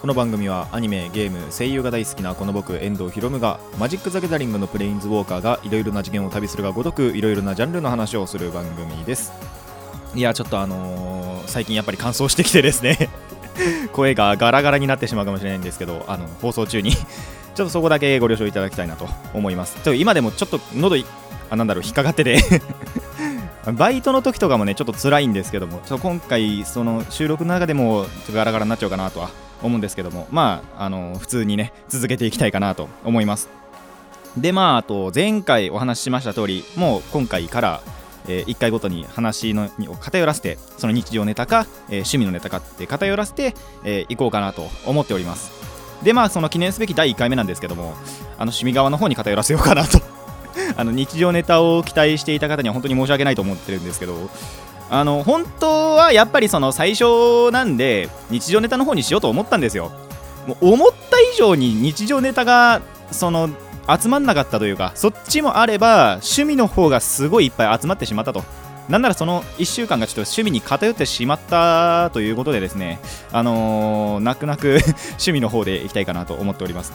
この番組はアニメゲーム声優が大好きなこの僕遠藤博夢がマジック・ザ・ギャザリングのプレインズウォーカーがいろいろな次元を旅するがごとくいろいろなジャンルの話をする番組です。いやちょっとあのー最近やっぱり乾燥してきてですね。声がガラガラになってしまうかもしれないんですけどあの放送中に。ちょっとそこだけご了承いただきたいなと思います。ちょ今でもちょっと喉あなんだろう引っかかってて。バイトの時とかもねちょっと辛いんですけどもちょ今回その収録の中でもガラガラになっちゃうかなとは思うんですけどもまああの普通にね続けていきたいかなと思います。でまああと前回お話ししました通りもう今回から、え1回ごとに話のにを偏らせてその日常ネタか、えー趣味のネタかって偏らせてい、えー、こうかなと思っております。でまあその記念すべき第1回目なんですけどもあの趣味側の方に偏らせようかなと。あの日常ネタを期待していた方には本当に申し訳ないと思ってるんですけどあの本当はやっぱりその最初なんで日常ネタの方にしようと思ったんですよ。もう思った以上に日常ネタがその集まんなかったというかそっちもあれば趣味の方がすごいいっぱい集まってしまったと。なんならその1週間がちょっと趣味に偏ってしまったということでですねあのー泣く泣く 趣味の方でいきたいかなと思っております。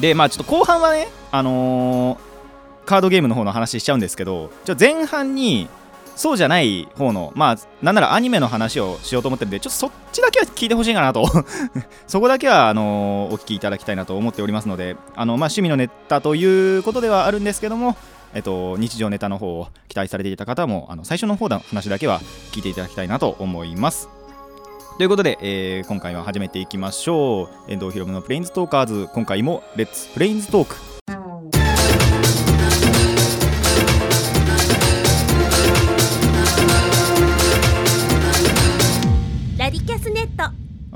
でまあちょっと後半はねあのーカードゲームの方の話しちゃうんですけどちょ前半にそうじゃない方のまあなんならアニメの話をしようと思ってるんでちょっとそっちだけは聞いてほしいかなと そこだけはあのーお聞きいただきたいなと思っておりますのであの、まあ、趣味のネタということではあるんですけどもえっと、日常ネタの方を期待されていた方もあの最初の方の話だけは聞いていただきたいなと思います。ということで、えー今回は始めていきましょう。遠藤ひろむのプレインズトーカーズ、今回もレッツプレインズトーク。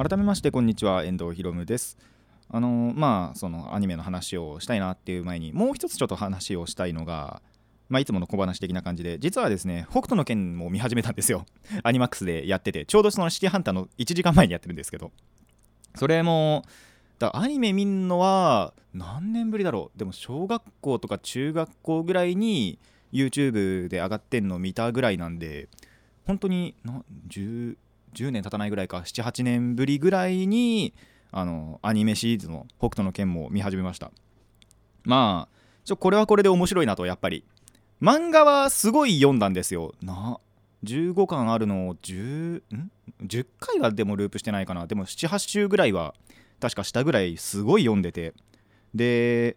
改めましてこんにちは遠藤ひろむです。あのまあそのアニメの話をしたいなっていう前にもう一つちょっと話をしたいのがまあいつもの小話的な感じで実はですね北斗の拳も見始めたんですよ。アニマックスでやっててちょうどそのシティハンターの1時間前にやってるんですけど。それもだアニメ見んのは何年ぶりだろう。でも小学校とか中学校ぐらいに YouTube で上がってんの見たぐらいなんで本当に 10, 10年経たないぐらいか78年ぶりぐらいにあのアニメシリーズの「北斗の拳」も見始めました。まあちょこれはこれで面白いなとやっぱり。漫画はすごい読んだんですよ。な15巻あるのを 10, ん？10回はでもループしてないかな。でも78週ぐらいは確かしたぐらいすごい読んでて。で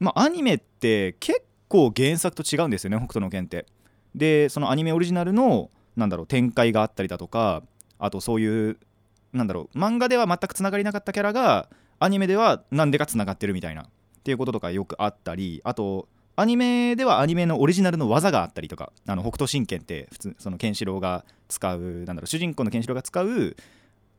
まあアニメって結構原作と違うんですよね北斗の拳って。でそのアニメオリジナルのなんだろう展開があったりだとかあとそういうなんだろう漫画では全くつながりなかったキャラがアニメでは何でかつながってるみたいなっていうこととかよくあったりあとアニメではアニメのオリジナルの技があったりとかあの北斗神拳って普通そのケンシロウが使うなんだろう主人公のケンシロウが使う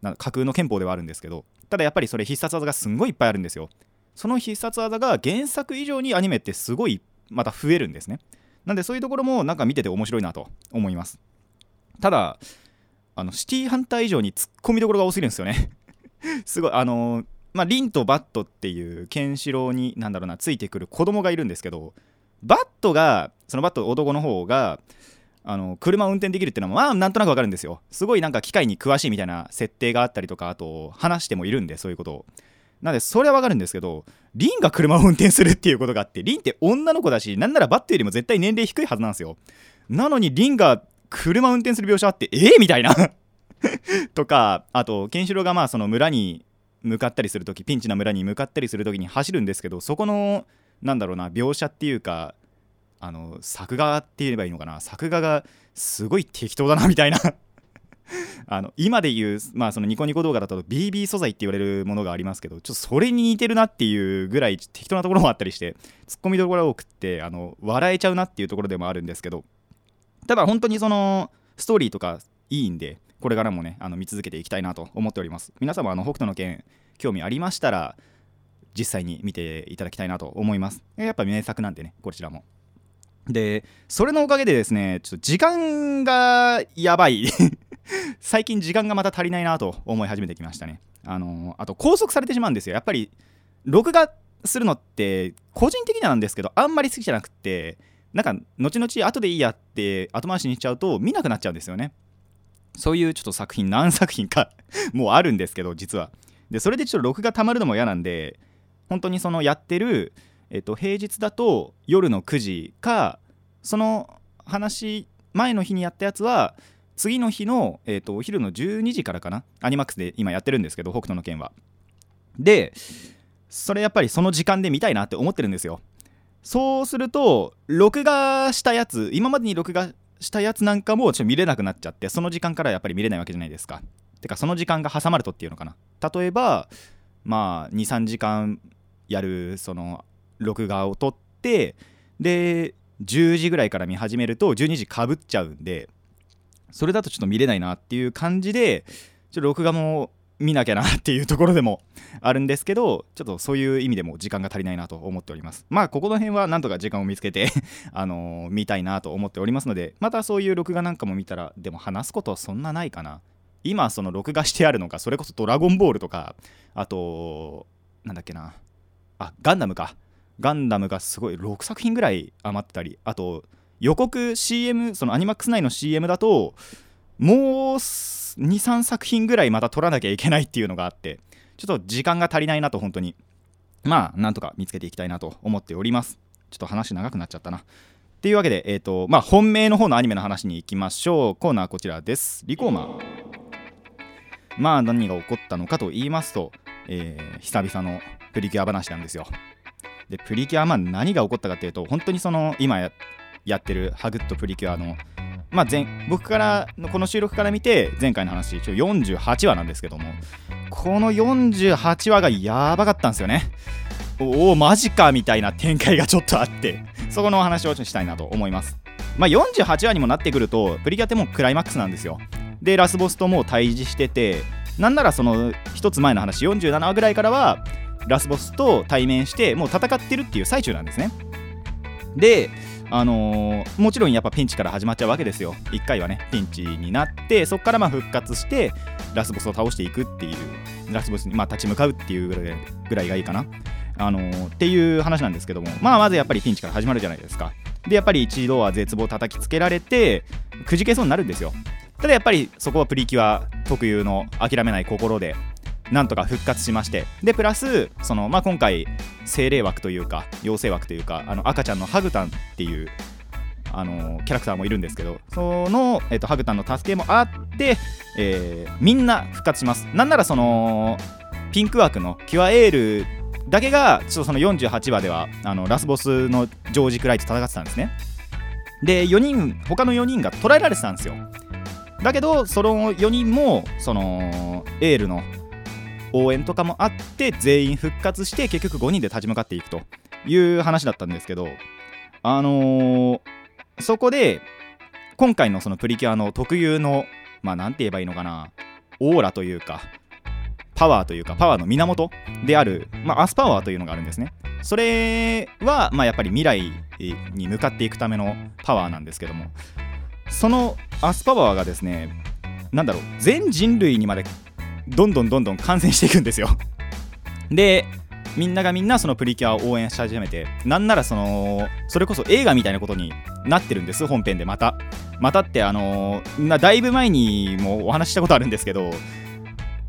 なん架空の憲法ではあるんですけどただやっぱりそれ必殺技がすんごいいっぱいあるんですよ。その必殺技が原作以上にアニメってすごいまた増えるんですね。なんでそういうところもなんか見てて面白いなと思います。ただあのシティハンター以上に突っ込みどころが多すぎるんですよね。すごいあのまあリンとバットっていうケンシロウになんだろうなついてくる子供がいるんですけどバットがそのバット男の方があの車を運転できるっていうのはまあなんとなくわかるんですよ。すごいなんか機械に詳しいみたいな設定があったりとかあと話してもいるんでそういうことを。なんでそれはわかるんですけどリンが車を運転するっていうことがあってリンって女の子だしなんならバットよりも絶対年齢低いはずなんですよ。なのにリンが車運転する描写あってえー、みたいな。とかあとケンシロウがまあその村に向かったりするときピンチな村に向かったりするときに走るんですけどそこのなんだろうな描写っていうかあの作画って言えばいいのかな。作画がすごい適当だなみたいな。あの今で言う、まあ、そのニコニコ動画だと BB 素材って言われるものがありますけどちょっとそれに似てるなっていうぐらい適当なところもあったりしてツッコミどころが多くってあの笑えちゃうなっていうところでもあるんですけどただ本当にそのストーリーとかいいんでこれからもねあの見続けていきたいなと思っております。皆様あの北斗の拳興味ありましたら実際に見ていただきたいなと思います。やっぱ名作なんでねこちらも。でそれのおかげでですねちょっと時間がやばい。最近時間がまた足りないなと思い始めてきましたね。あのあと拘束されてしまうんですよ。やっぱり録画するのって個人的にはなんですけどあんまり好きじゃなくてなんか後々後でいいやって後回しにしちゃうと見なくなっちゃうんですよね。そういうちょっと作品何作品か もうあるんですけど実は。でそれでちょっと録画たまるのも嫌なんで本当にそのやってる、えっと、平日だと夜の9時かその話前の日にやったやつは次の日の、えっと、お昼の12時からかな？アニマックスで今やってるんですけど北斗の拳は。でそれやっぱりその時間で見たいなって思ってるんですよ。そうすると録画したやつ今までに録画したやつなんかもちょっと見れなくなっちゃってその時間からやっぱり見れないわけじゃないですか。てかその時間が挟まるとっていうのかな。例えばまあ23時間やるその録画を撮ってで10時ぐらいから見始めると12時かぶっちゃうんでそれだとちょっと見れないなっていう感じでちょっと録画も見なきゃなっていうところでもあるんですけどちょっとそういう意味でも時間が足りないなと思っております。まあここの辺はなんとか時間を見つけて あのー見たいなと思っておりますのでまたそういう録画なんかも見たらでも話すことはそんなないかな。今その録画してあるのがそれこそ「ドラゴンボール」とかあとなんだっけな。あガンダムか。ガンダムがすごい6作品ぐらい余ってたりあと予告 CM そのアニマックス内の CM だともう23作品ぐらいまた撮らなきゃいけないっていうのがあってちょっと時間が足りないなと本当に。まあなんとか見つけていきたいなと思っております。ちょっと話長くなっちゃったな。っていうわけで、えーとまあ、本命の方のアニメの話に行きましょう。コーナーこちらです。リコーマー。まあ何が起こったのかと言いますと、えー久々のプリキュア話なんですよ。でプリキュアまあ何が起こったかっていうと本当にその今ややってるハグッとプリキュアのまあ前僕からのこの収録から見て前回の話一応48話なんですけどもこの48話がやばかったんですよね。おおマジかみたいな展開がちょっとあってそこのお話をしたいなと思います。まあ48話にもなってくるとプリキュアってもうクライマックスなんですよ。でラスボスともう対峙しててなんならその一つ前の話47話ぐらいからはラスボスと対面してもう戦ってるっていう最中なんですね。であのーもちろんやっぱピンチから始まっちゃうわけですよ。1回はねピンチになってそこからま復活してラスボスを倒していくっていうラスボスにま立ち向かうっていうぐらいがいいかな。あのーっていう話なんですけどもまあまずやっぱりピンチから始まるじゃないですか。でやっぱり一度は絶望を叩きつけられてくじけそうになるんですよ。ただやっぱりそこはプリキュア特有の諦めない心でなんとか復活しまして。でプラスその、まあ、今回精霊枠というか妖精枠というかあの赤ちゃんのハグタンっていうあのキャラクターもいるんですけどその、えっとハグタンの助けもあって、えーみんな復活します。なんならそのピンク枠のキュアエールだけがちょっとその48話ではあのラスボスのジョージ・クライと戦ってたんですね。で4人他の4人が捕らえられてたんですよ。だけどその4人もそのエールの応援とかもあって全員復活して結局5人で立ち向かっていくという話だったんですけどあのーそこで今回のそのプリキュアの特有のまあなんて言えばいいのかなオーラというかパワーというかパワーの源である、まあ、アスパワーというのがあるんですね。それは、まあ、やっぱり未来に向かっていくためのパワーなんですけどもそのアスパワーがですねなんだろう全人類にまでどんどんどんどん感染していくんですよ。でみんながみんなそのプリキュアを応援し始めてなんならそのそれこそ映画みたいなことになってるんです本編でまた。またってあのなだいぶ前にもお話ししたことあるんですけど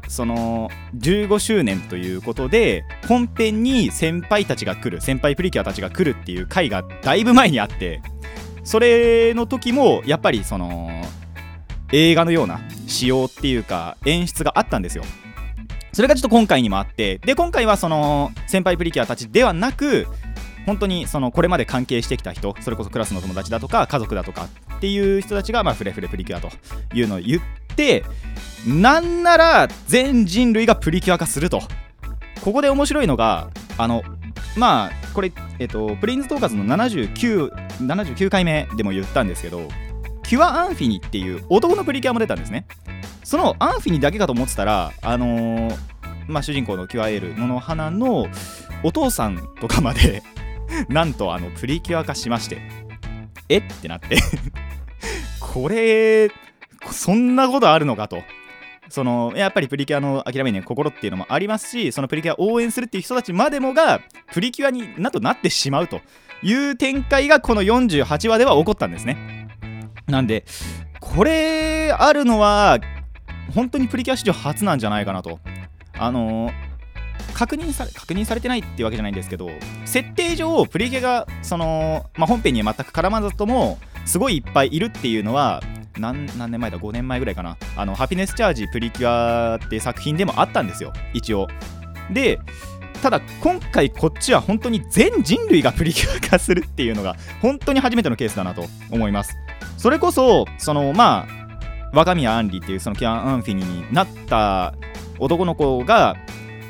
その15周年ということで本編に先輩たちが来る先輩プリキュアたちが来るっていう回がだいぶ前にあってそれの時もやっぱりその映画のような仕様っていうか演出があったんですよ。それがちょっと今回にもあってで今回はその先輩プリキュアたちではなく本当にそのこれまで関係してきた人それこそクラスの友達だとか家族だとかっていう人たちがまあフレフレプリキュアというのを言ってなんなら全人類がプリキュア化すると。ここで面白いのがあのまあこれ、えっと、プレインズトーカーズの79 79回目でも言ったんですけどキュアアンフィニっていう男のプリキュアも出たんですね。そのアンフィニだけかと思ってたらあのーまあ主人公のキュアエール野の花のお父さんとかまで なんとあのプリキュア化しましてえってなって これそんなことあるのかと。そのやっぱりプリキュアの諦めに心っていうのもありますしそのプリキュアを応援するっていう人たちまでもがプリキュアになとなってしまうという展開がこの48話では起こったんですね。なんでこれあるのは本当にプリキュア史上初なんじゃないかなと。あの確認され確認されてないっていうわけじゃないんですけど設定上プリキュアがその、まあ、本編には全く絡まずともすごいいっぱいいるっていうのは何年前だ？5年前ぐらいかな。あのハピネスチャージプリキュアって作品でもあったんですよ。一応。でただ今回こっちは本当に全人類がプリキュア化するっていうのが本当に初めてのケースだなと思います。それこそそのまあ若宮あんりっていうそのキャン・アンフィニになった男の子が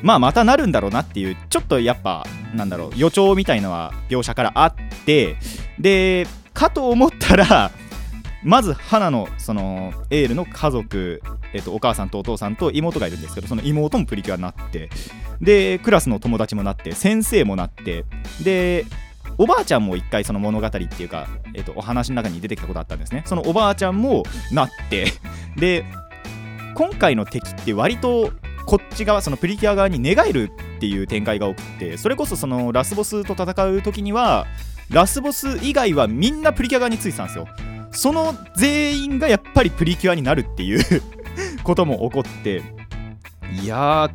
まあまたなるんだろうなっていうちょっとやっぱなんだろう予兆みたいのは描写からあってでかと思ったらまず花のそのエールの家族、えっと、お母さんとお父さんと妹がいるんですけどその妹もプリキュアになってでクラスの友達もなって先生もなってでおばあちゃんも一回その物語っていうか、えっと、お話の中に出てきたことあったんですね。そのおばあちゃんもなってで今回の敵って割とこっち側そのプリキュア側に寝返るっていう展開が多くてそれこそそのラスボスと戦う時にはラスボス以外はみんなプリキュア側についてたんですよ。その全員がやっぱりプリキュアになるっていう ことも起こっていやー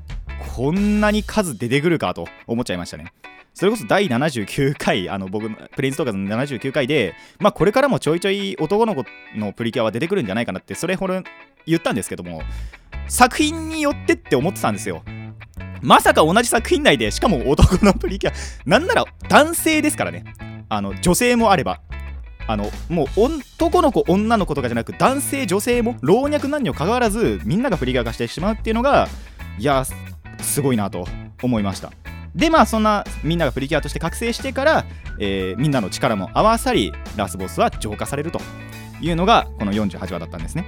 こんなに数出てくるかと思っちゃいましたね。それこそ第79回、あの僕、プレインズトーカーズの79回で、まあこれからもちょいちょい男の子のプリキュアは出てくるんじゃないかなって、それほど言ったんですけども、作品によってって思ってたんですよ。まさか同じ作品内で、しかも男のプリキュア、なんなら男性ですからね。あの、女性もあれば。あの、もう男の子、女の子とかじゃなく、男性、女性も、老若男女関わらず、みんながプリキュア化してしまうっていうのが、いや、すごいなと思いました。でまあそんなみんながプリキュアとして覚醒してから、えー、みんなの力も合わさりラスボスは浄化されるというのがこの48話だったんですね。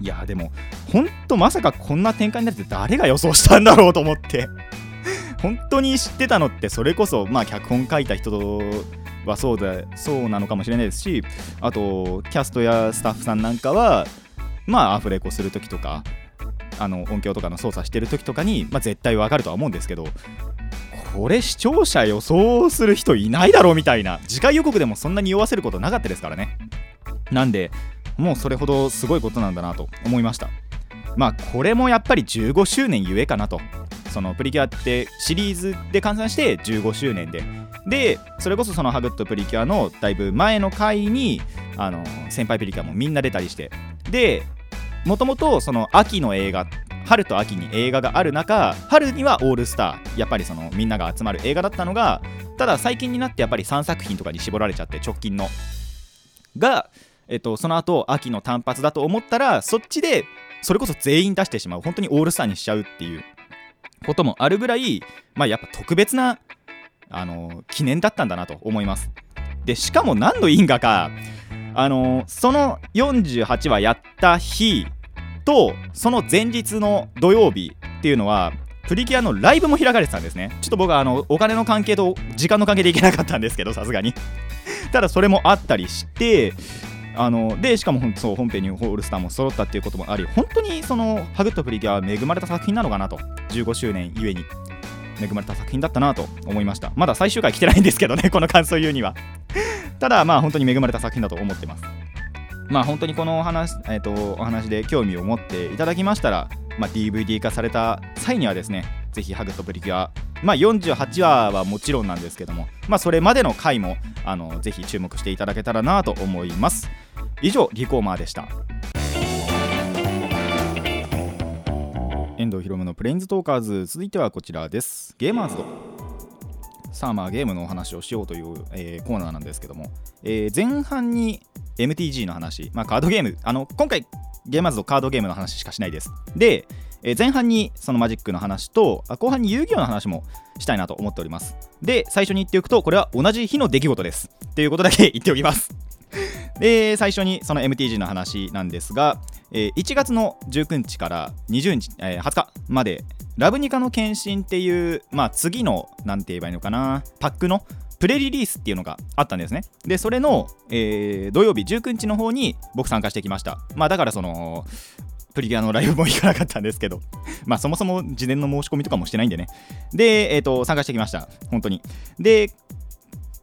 いやでもほんとまさかこんな展開になって誰が予想したんだろうと思って。本当に知ってたのってそれこそまあ脚本書いた人はそうだそうなのかもしれないですしあとキャストやスタッフさんなんかはまあアフレコする時とかあの音響とかの操作してる時とかに、まあ、絶対わかるとは思うんですけどこれ視聴者予想する人いないだろうみたいな次回予告でもそんなに酔わせることなかったですからね。なんでもうそれほどすごいことなんだなと思いました。まあこれもやっぱり15周年ゆえかなと。そのプリキュアってシリーズで換算して15周年で。でそれこそそのハグッドプリキュアのだいぶ前の回にあの先輩プリキュアもみんな出たりして。でもともとその秋の映画春と秋に映画がある中春にはオールスター。やっぱりそのみんなが集まる映画だったのがただ最近になってやっぱり3作品とかに絞られちゃって直近の。が、えっと、その後秋の単発だと思ったらそっちでそれこそ全員出してしまう。本当にオールスターにしちゃうっていう。こともあるぐらいまあやっぱ特別なあの記念だったんだなと思います。でしかも何の因果か。あのその48話やった日とその前日の土曜日っていうのはプリキュアのライブも開かれてたんですね。ちょっと僕はあのお金の関係と時間の関係で行けなかったんですけどさすがに。ただそれもあったりしてあのでしかもそう本編にオールスターも揃ったっていうこともあり本当にそのハグッとプリキュアは恵まれた作品なのかなと。15周年ゆえに恵まれた作品だったなと思いました。まだ最終回来てないんですけどねこの感想言うには。ただまあ本当に恵まれた作品だと思ってます。まあ本当にこのお話,、えーと、お話で興味を持っていただきましたら、まあ、DVD 化された際にはですねぜひハグとプリキュア、まあ、48話はもちろんなんですけども、まあ、それまでの回もあのぜひ注目していただけたらなと思います。以上リコーマーでした。遠藤ひろむのプレインズトーカーズ。続いてはこちらです。ゲーマーズドさあまあゲームのお話をしようという、えー、コーナーなんですけども、えー、前半に MTG の話、まあ、カードゲームあの今回ゲーマーズのカードゲームの話しかしないです。で、え、前半にそのマジックの話と後半に遊戯王の話もしたいなと思っております。で最初に言っておくとこれは同じ日の出来事です。ということだけ言っておきます。で最初にその MTG の話なんですが、え、1月の19日から20日、え、20日までラブニカの献身っていうまあ次の何て言えばいいのかなパックのプレリリースっていうのがあったんですね。でそれの、えー、土曜日19日の方に僕参加してきました。まあだからそのプリキュアのライブも行かなかったんですけど。まあそもそも事前の申し込みとかもしてないんでね。でえっ、ー、と参加してきました。本当に。で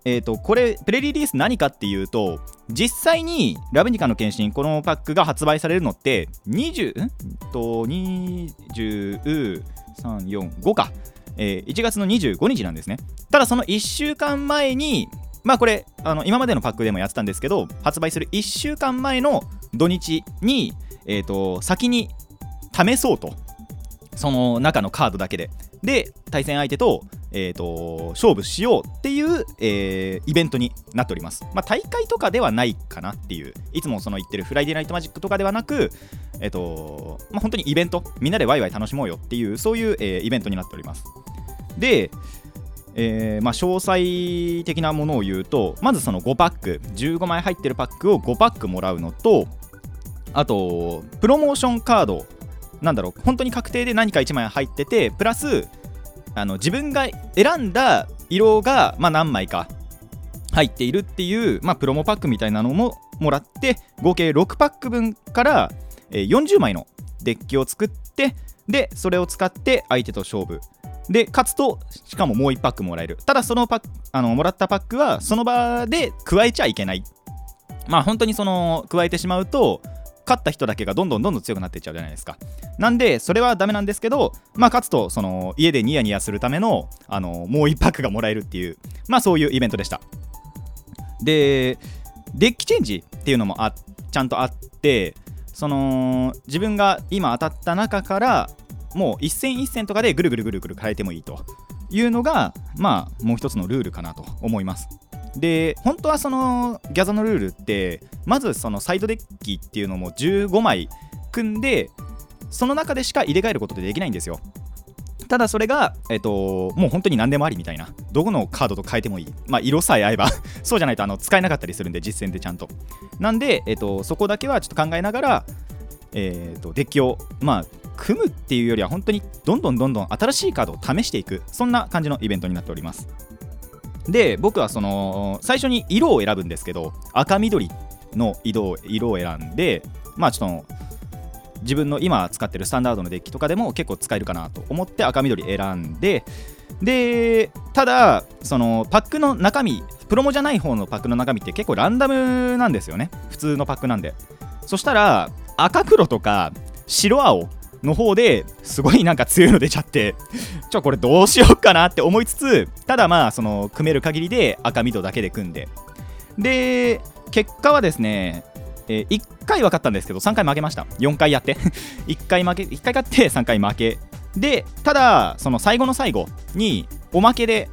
えーと、これプレリリース何かっていうと実際にラブニカの検診このパックが発売されるのって20ん？と20345か、えー、1月の25日なんですね。ただその1週間前にまあこれあの今までのパックでもやってたんですけど発売する1週間前の土日に、えーと先に試そうとその中のカードだけで。で対戦相手と,、えーと、勝負しようっていう、えー、イベントになっております、まあ、大会とかではないかなっていう。いつもその言ってるフライデーナイトマジックとかではなく、えーとまあ、本当にイベント。みんなでワイワイ楽しもうよっていうそういう、えー、イベントになっております。でえーまあ、詳細的なものを言うとまずその5パック15枚入ってるパックを5パックもらうのとあとプロモーションカードなんだろう本当に確定で何か1枚入っててプラスあの自分が選んだ色が、まあ、何枚か入っているっていう、まあ、プロモパックみたいなのももらって合計6パック分から、40枚のデッキを作ってでそれを使って相手と勝負。で勝つとしかももう1パックもらえる。ただそのパあのもらったパックはその場で加えちゃいけない。まあ本当にその加えてしまうと勝った人だけがどんどんどんどん強くなっていっちゃうじゃないですか。なんでそれはダメなんですけどまあ勝つとその家でニヤニヤするためのあのもう1パックがもらえるっていうまあそういうイベントでした。でデッキチェンジっていうのもあちゃんとあってその自分が今当たった中からもう一戦一戦とかでぐるぐるぐるぐる変えてもいいというのがまあもう一つのルールかなと思います。で本当はそのギャザのルールってまずそのサイドデッキっていうのも15枚組んでその中でしか入れ替えることってできないんですよ。ただそれが、えっと、もう本当に何でもありみたいなどこのカードと変えてもいい、まあ、色さえ合えば そうじゃないとあの使えなかったりするんで実戦でちゃんと。なんで、えっと、そこだけはちょっと考えながら、えっと、デッキをまあ組むっていうよりは本当にどんどんどんどん新しいカードを試していく。そんな感じのイベントになっております。で僕はその最初に色を選ぶんですけど赤緑の色色を選んでまあちょっと自分の今使ってるスタンダードのデッキとかでも結構使えるかなと思って赤緑選んででただそのパックの中身プロモじゃない方のパックの中身って結構ランダムなんですよね。普通のパックなんで。そしたら赤黒とか白青の方ですごいなんか強いの出ちゃって ちょこれどうしようかなって思いつつただまあその組める限りで赤緑だけで組んで。で結果はですね、えー、1回分かったんですけど3回負けました。4回やって。1回負け1回勝って3回負け。でただその最後の最後におまけで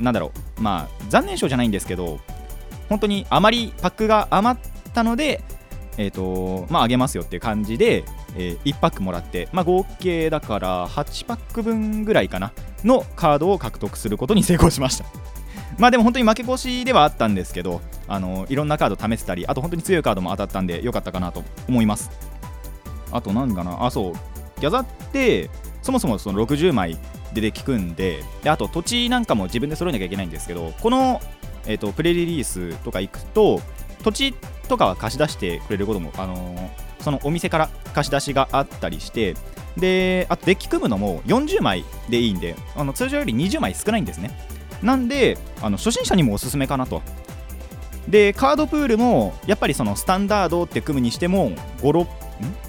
なんだろうまあ残念賞じゃないんですけど本当にあまりパックが余ったのでえっ、ー、とまああげますよっていう感じでえー、1パックもらって、まあ、合計だから8パック分ぐらいかなのカードを獲得することに成功しました。まあでも本当に負け越しではあったんですけどあのいろんなカード試せたりあと本当に強いカードも当たったんで良かったかなと思います。あと何かなあそう。ギャザってそもそもその60枚でで聞くんでであと土地なんかも自分で揃えなきゃいけないんですけどこの、えーと、プレリリースとか行くと土地とかは貸し出してくれることも、あのーそのお店から貸し出しがあったりしてであとデッキ組むのも40枚でいいんであの通常より20枚少ないんですね。なんであの初心者にもおすすめかなと。でカードプールもやっぱりそのスタンダードって組むにしても56ん？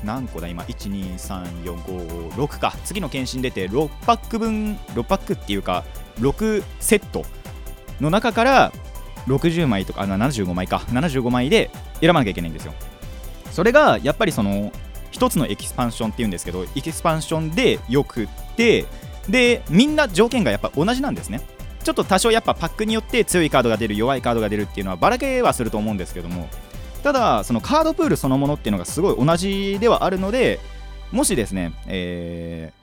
何個だ今？123456か。次の検診出て6パック分6パックっていうか6セットの中から60枚とかあ75枚か。75枚で選ばなきゃいけないんですよ。それがやっぱりその一つのエキスパンションっていうんですけどエキスパンションでよくってでみんな条件がやっぱ同じなんですね。ちょっと多少やっぱパックによって強いカードが出る弱いカードが出るっていうのはばらけはすると思うんですけども。ただそのカードプールそのものっていうのがすごい同じではあるのでもしですね、えー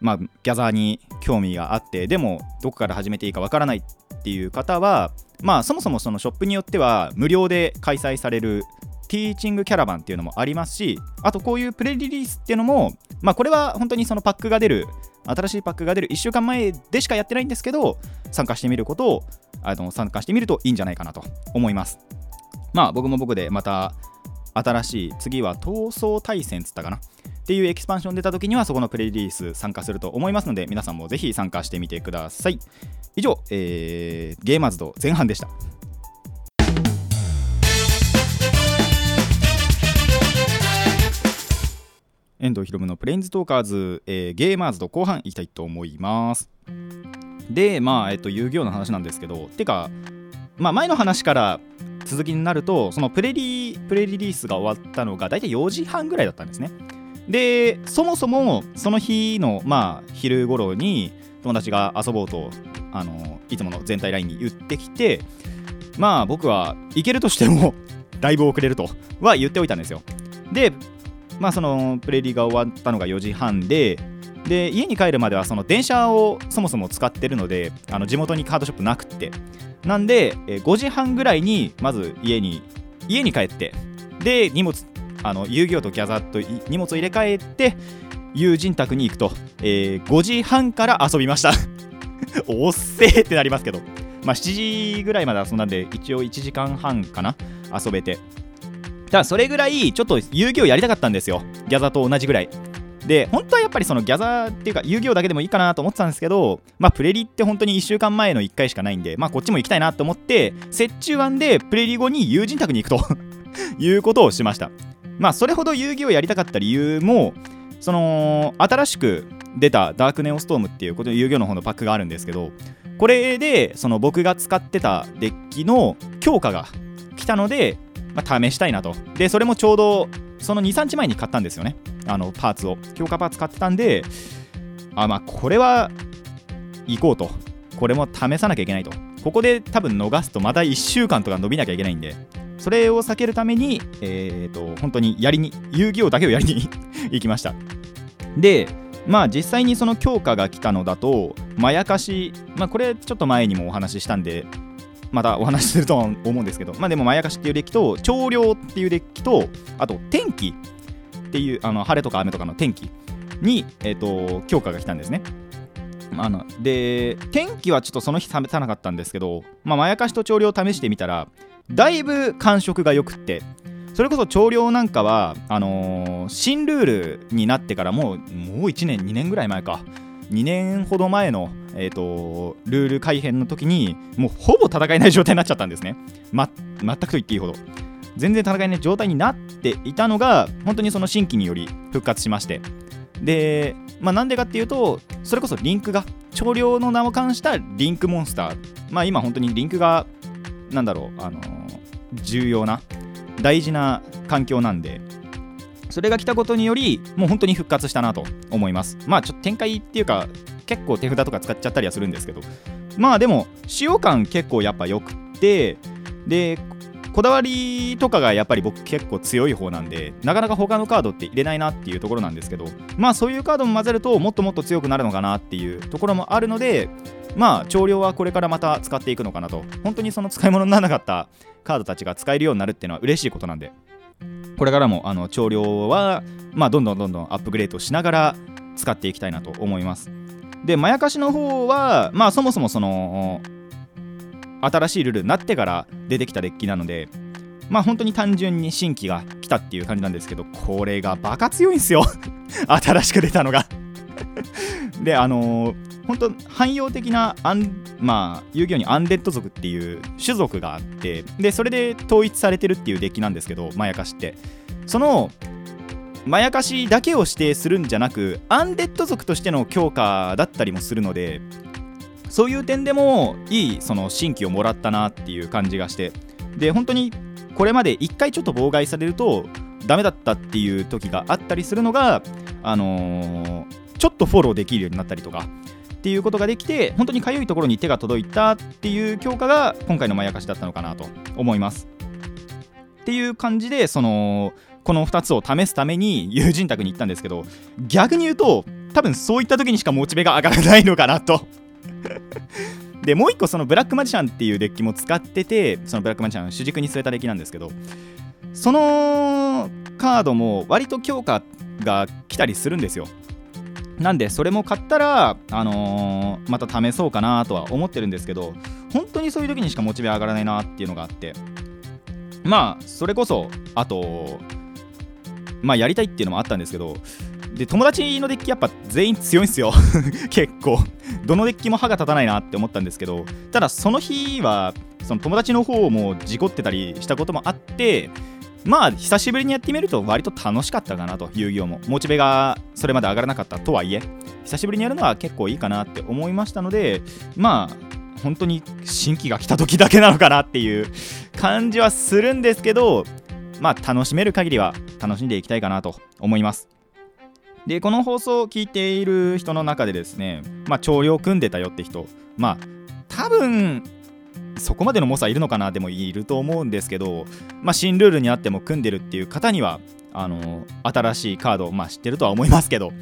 まあ、ギャザーに興味があってでもどこから始めていいかわからないっていう方はまあそもそもそのショップによっては無料で開催されるティーチングキャラバンっていうのもありますしあとこういうプレリリースっていうのもまあこれは本当にそのパックが出る新しいパックが出る1週間前でしかやってないんですけど参加してみることをあの参加してみるといいんじゃないかなと思います。まあ僕も僕でまた新しい次は闘争対戦つったかな？っていうエキスパンション出た時にはそこのプレリリース参加すると思いますので皆さんもぜひ参加してみてください。以上、えー、ゲーマーズド前半でした。遠藤ひろむのプレインズトーカーズ、えー、ゲーマーズと後半いきたいと思います。でまあえっと遊戯王の話なんですけどてかまあ前の話から続きになるとそのプレリプレリリースが終わったのが大体4時半ぐらいだったんですね。でそもそもその日のまあ昼頃に友達が遊ぼうとあのいつもの全体ラインに言ってきてまあ僕は行けるとしても だいぶ遅れるとは言っておいたんですよ。でまあそのプレリーが終わったのが4時半でで家に帰るまではその電車をそもそも使ってるのであの地元にカードショップなくって。なんで5時半ぐらいにまず家に家に帰ってで荷物あの遊戯王とギャザーと荷物を入れ替えて友人宅に行くと、えー、5時半から遊びました。おっせーってなりますけど。まあ7時ぐらいまで遊んだんで一応1時間半かな遊べて。ただそれぐらいちょっと遊戯王やりたかったんですよ。ギャザーと同じぐらい。で本当はやっぱりそのギャザーっていうか遊戯王だけでもいいかなと思ってたんですけどまあプレリって本当に1週間前の1回しかないんでまあこっちも行きたいなと思って折衷案でプレリ後に友人宅に行くと いうことをしました。まあそれほど遊戯王やりたかった理由もその新しく出たダークネオストームっていうこと遊戯王の方のパックがあるんですけどこれでその僕が使ってたデッキの強化が来たので、まあ、試したいなと。でそれもちょうどその23日前に買ったんですよね。あのパーツを。強化パーツ買ってたんであまあこれは行こうと。これも試さなきゃいけないと。ここで多分逃すとまた1週間とか伸びなきゃいけないんで。それを避けるためにえっ、ー、と本当にやりに遊戯王だけをやりに 行きました。でまあ実際にその強化が来たのだとまやかしまあこれちょっと前にもお話ししたんでまたお話しするとは思うんですけどまあでもまやかしっていうデッキと調量っていうデッキとあと天気っていうあの晴れとか雨とかの天気に、えーと、強化が来たんですね。あので天気はちょっとその日試さなかったんですけど、まあ、まやかしと調量を試してみたらだいぶ感触がよくってそれこそ調量なんかはあのー、新ルールになってからもうもう1年2年ぐらい前か2年ほど前の、えーと、ルール改変の時にもうほぼ戦えない状態になっちゃったんですね、ま、全くと言っていいほど。全然戦えない状態になっていたのが本当にその新規により復活しまして。で、まあ、なんでかっていうとそれこそリンクが少量の名を冠したリンクモンスター。まあ今本当にリンクがなんだろうあのー、重要な大事な環境なんでそれが来たことによりもう本当に復活したなと思います。まあちょっと展開っていうか結構手札とか使っちゃったりはするんですけど。まあでも使用感結構やっぱ良くてでこだわりとかがやっぱり僕結構強い方なんでなかなか他のカードって入れないなっていうところなんですけどまあそういうカードも混ぜるともっともっと強くなるのかなっていうところもあるのでまあ調量はこれからまた使っていくのかなと。本当にその使い物にならなかったカードたちが使えるようになるっていうのは嬉しいことなんで。これからもあの調量はまあどんどんどんどんアップグレードしながら使っていきたいなと思います。でまやかしの方はまあそもそもその新しいルールになってから出てきたデッキなのでまあ本当に単純に新規が来たっていう感じなんですけどこれがバカ強いんですよ。新しく出たのが。であのー、本当汎用的なアンまあ遊戯王にアンデッド族っていう種族があってでそれで統一されてるっていうデッキなんですけどまやかしって。そのまやかしだけを指定するんじゃなくアンデッド族としての強化だったりもするのでそういう点でもいいその新規をもらったなっていう感じがしてで本当にこれまで1回ちょっと妨害されるとダメだったっていう時があったりするのがあのー、ちょっとフォローできるようになったりとかっていうことができて本当にかゆいところに手が届いたっていう強化が今回のまやかしだったのかなと思います。っていう感じでそのこの2つを試すために友人宅に行ったんですけど逆に言うと多分そういった時にしかモチベが上がらないのかなと。でもう一個そのブラックマジシャンっていうデッキも使っててそのブラックマジシャン主軸に据えたデッキなんですけどそのカードも割と強化が来たりするんですよ。なんでそれも買ったら、あのーまた試そうかなとは思ってるんですけど本当にそういう時にしかモチベ上がらないなっていうのがあって。まあそれこそあとまあやりたいっていうのもあったんですけどで友達のデッキやっぱ全員強いんですよ。結構。どのデッキも歯が立たないなって思ったんですけどただその日はその友達の方も事故ってたりしたこともあってまあ久しぶりにやってみると割と楽しかったかなと遊戯王も。モチベがそれまで上がらなかったとはいえ久しぶりにやるのは結構いいかなって思いましたのでまあ本当に新規が来た時だけなのかなっていう感じはするんですけどまあ楽しめる限りは楽しんでいきたいかなと思います。でこの放送を聞いている人の中でですねまあ調量組んでたよって人まあ多分そこまでの猛者いるのかなでもいると思うんですけど、まあ、新ルールにあっても組んでるっていう方にはあの新しいカード、まあ、知ってるとは思いますけど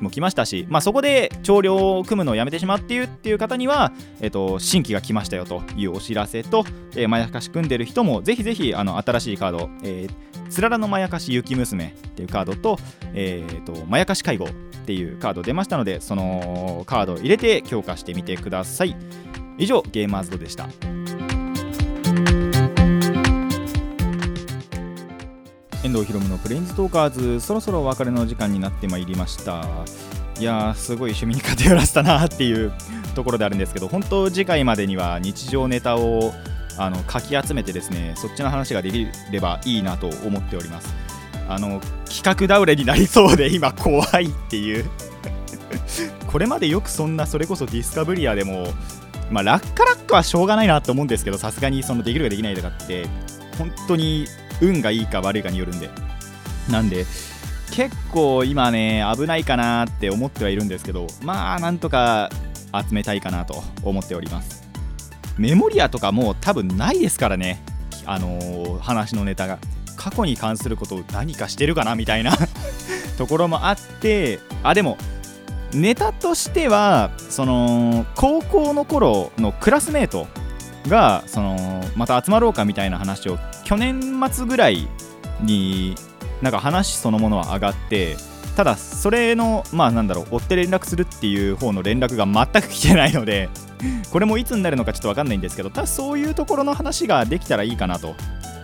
も来ましたし、まあ、そこで調量を組むのをやめてしまっているっていう方には、えっと、新規が来ましたよというお知らせと、えー、まやかし組んでる人もぜひぜひあの新しいカード、えー、つららのまやかし雪娘っていうカードと,、えーと、まやかし介護っていうカード出ましたのでそのカードを入れて強化してみてください。以上ゲーマーズドでした。遠藤ひろむのプレインズトーカーズそろそろお別れの時間になってまいりました。いやーすごい趣味に偏らせたなっていうところであるんですけど本当次回までには日常ネタをあのかき集めてですねそっちの話ができればいいなと思っておりますあの企画倒れになりそうで今怖いっていう これまでよくそんなそれこそディスカブリアでもまあ、ラッカラックはしょうがないなと思うんですけど、さすがにそのできるかできないとかって、本当に運がいいか悪いかによるんで。なんで、結構今ね、危ないかなって思ってはいるんですけど、まあ、なんとか集めたいかなと思っております。メモリアとかも多分ないですからね、あのー、話のネタが。過去に関することを何かしてるかなみたいな。ところもあって、あ、でも、ネタとしてはその高校の頃のクラスメートがそのまた集まろうかみたいな話を去年末ぐらいになんか話そのものは上がってただそれのまあなんだろう追って連絡するっていう方の連絡が全く来てないので これもいつになるのかちょっと分かんないんですけどただそういうところの話ができたらいいかなと。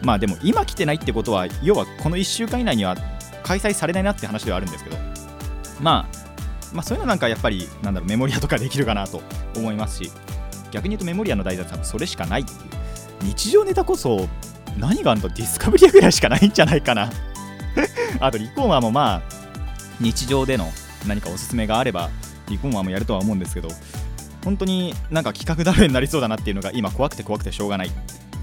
まあでも今来てないってことは要はこの1週間以内には開催されないなって話ではあるんですけど。まあまあ、そういうのなんかやっぱりなんだろうメモリアとかできるかなと思いますし逆に言うとメモリアの題材は多分それしかないっていう。日常ネタこそ何があるとディスカブリアぐらいしかないんじゃないかな。あとリコーマーもまあ日常での何かおすすめがあればリコーマーもやるとは思うんですけど本当になんか企画倒れになりそうだなっていうのが今怖くて怖くてしょうがない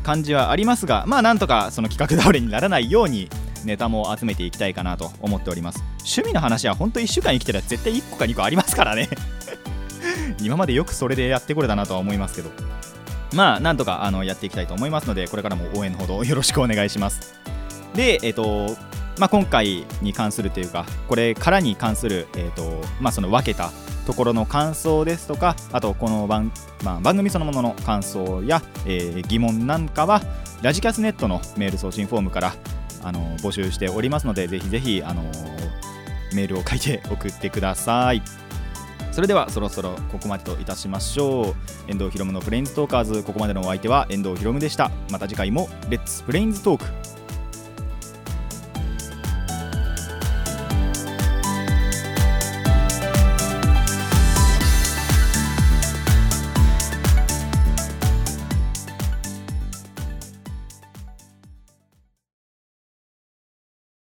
感じはありますがまあなんとかその企画倒れにならないようにネタも集めていきたいかなと思っております。趣味の話は本当1週間生きてたら絶対1個か2個ありますからね。今までよくそれでやってこれたなとは思いますけど。まあなんとかあのやっていきたいと思いますのでこれからも応援のほどよろしくお願いします。でえっ、とまあ、今回に関するというかこれからに関する、えーとまあ、その分けたところの感想ですとかあとこの番,、まあ、番組そのものの感想や、えー、疑問なんかはラジキャスネットのメール送信フォームからあの募集しておりますのでぜひぜひあのメールを書いて送ってください。それではそろそろここまでといたしましょう。遠藤ひろむのプレインズトーカーズ。ここまでのお相手は遠藤ひろむでした。また次回もレッツプレインズトーク。